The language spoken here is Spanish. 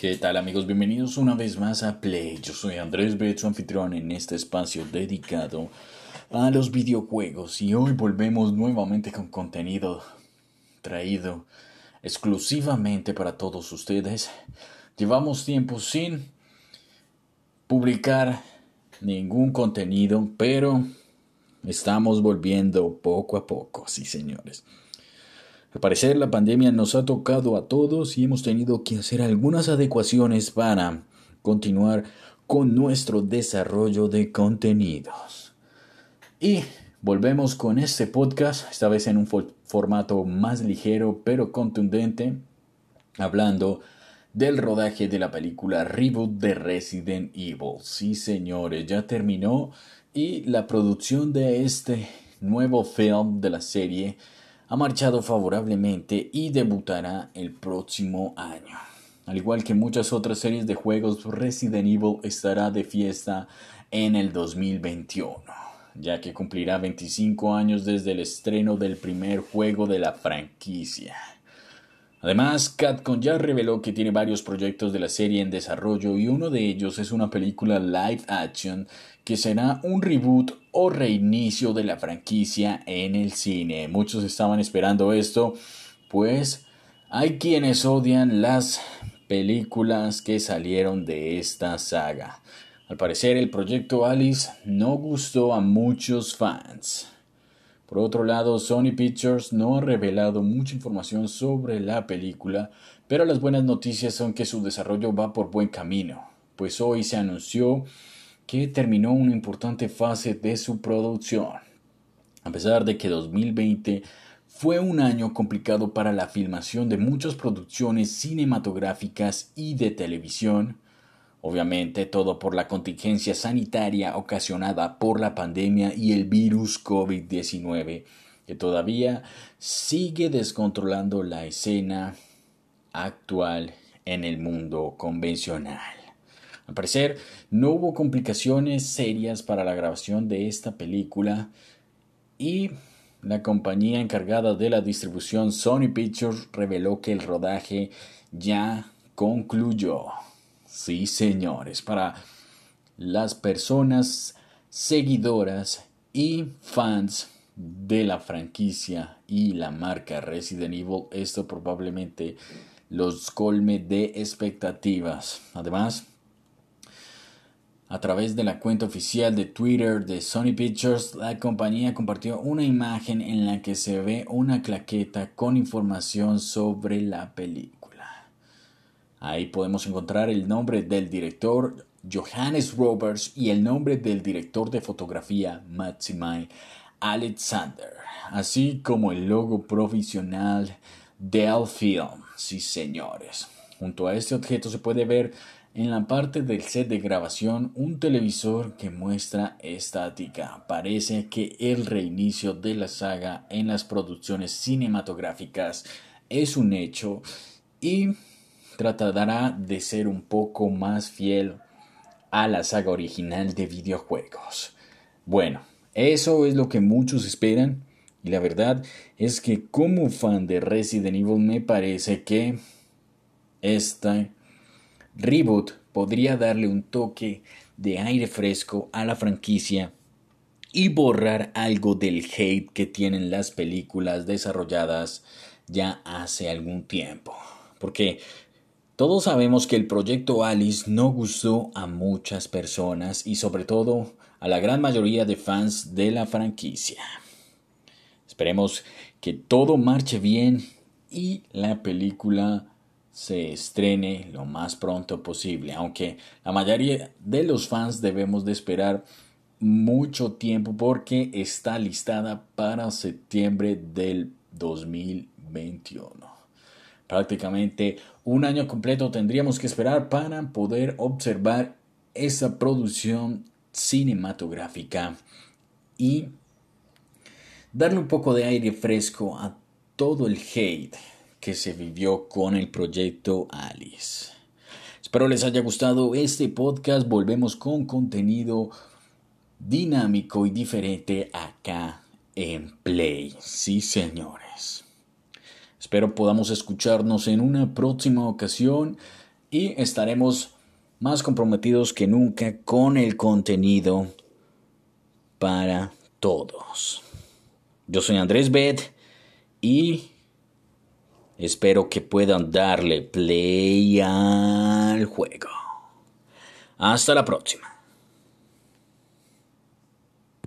¿Qué tal amigos? Bienvenidos una vez más a Play. Yo soy Andrés Bet, su anfitrión en este espacio dedicado a los videojuegos y hoy volvemos nuevamente con contenido traído exclusivamente para todos ustedes. Llevamos tiempo sin publicar ningún contenido, pero estamos volviendo poco a poco, sí señores. Al parecer la pandemia nos ha tocado a todos y hemos tenido que hacer algunas adecuaciones para continuar con nuestro desarrollo de contenidos. Y volvemos con este podcast, esta vez en un formato más ligero pero contundente, hablando del rodaje de la película Reboot de Resident Evil. Sí, señores, ya terminó y la producción de este nuevo film de la serie ha marchado favorablemente y debutará el próximo año. Al igual que muchas otras series de juegos, Resident Evil estará de fiesta en el 2021, ya que cumplirá 25 años desde el estreno del primer juego de la franquicia. Además, Capcom ya reveló que tiene varios proyectos de la serie en desarrollo y uno de ellos es una película live action que será un reboot o reinicio de la franquicia en el cine. Muchos estaban esperando esto, pues hay quienes odian las películas que salieron de esta saga. Al parecer el proyecto Alice no gustó a muchos fans. Por otro lado, Sony Pictures no ha revelado mucha información sobre la película, pero las buenas noticias son que su desarrollo va por buen camino, pues hoy se anunció que terminó una importante fase de su producción. A pesar de que 2020 fue un año complicado para la filmación de muchas producciones cinematográficas y de televisión, Obviamente todo por la contingencia sanitaria ocasionada por la pandemia y el virus COVID-19, que todavía sigue descontrolando la escena actual en el mundo convencional. Al parecer, no hubo complicaciones serias para la grabación de esta película y la compañía encargada de la distribución Sony Pictures reveló que el rodaje ya concluyó. Sí, señores, para las personas seguidoras y fans de la franquicia y la marca Resident Evil, esto probablemente los colme de expectativas. Además, a través de la cuenta oficial de Twitter de Sony Pictures, la compañía compartió una imagen en la que se ve una claqueta con información sobre la película. Ahí podemos encontrar el nombre del director Johannes Roberts y el nombre del director de fotografía Matsimai Alexander, así como el logo provisional del film. Sí, señores. Junto a este objeto se puede ver en la parte del set de grabación un televisor que muestra estática. Parece que el reinicio de la saga en las producciones cinematográficas es un hecho y tratará de ser un poco más fiel a la saga original de videojuegos. Bueno, eso es lo que muchos esperan y la verdad es que como fan de Resident Evil me parece que este reboot podría darle un toque de aire fresco a la franquicia y borrar algo del hate que tienen las películas desarrolladas ya hace algún tiempo. Porque todos sabemos que el proyecto Alice no gustó a muchas personas y sobre todo a la gran mayoría de fans de la franquicia. Esperemos que todo marche bien y la película se estrene lo más pronto posible, aunque la mayoría de los fans debemos de esperar mucho tiempo porque está listada para septiembre del 2021 prácticamente un año completo tendríamos que esperar para poder observar esa producción cinematográfica y darle un poco de aire fresco a todo el hate que se vivió con el proyecto Alice. Espero les haya gustado este podcast. Volvemos con contenido dinámico y diferente acá en Play. Sí, señores. Espero podamos escucharnos en una próxima ocasión y estaremos más comprometidos que nunca con el contenido para todos. Yo soy Andrés Bet y espero que puedan darle play al juego. Hasta la próxima.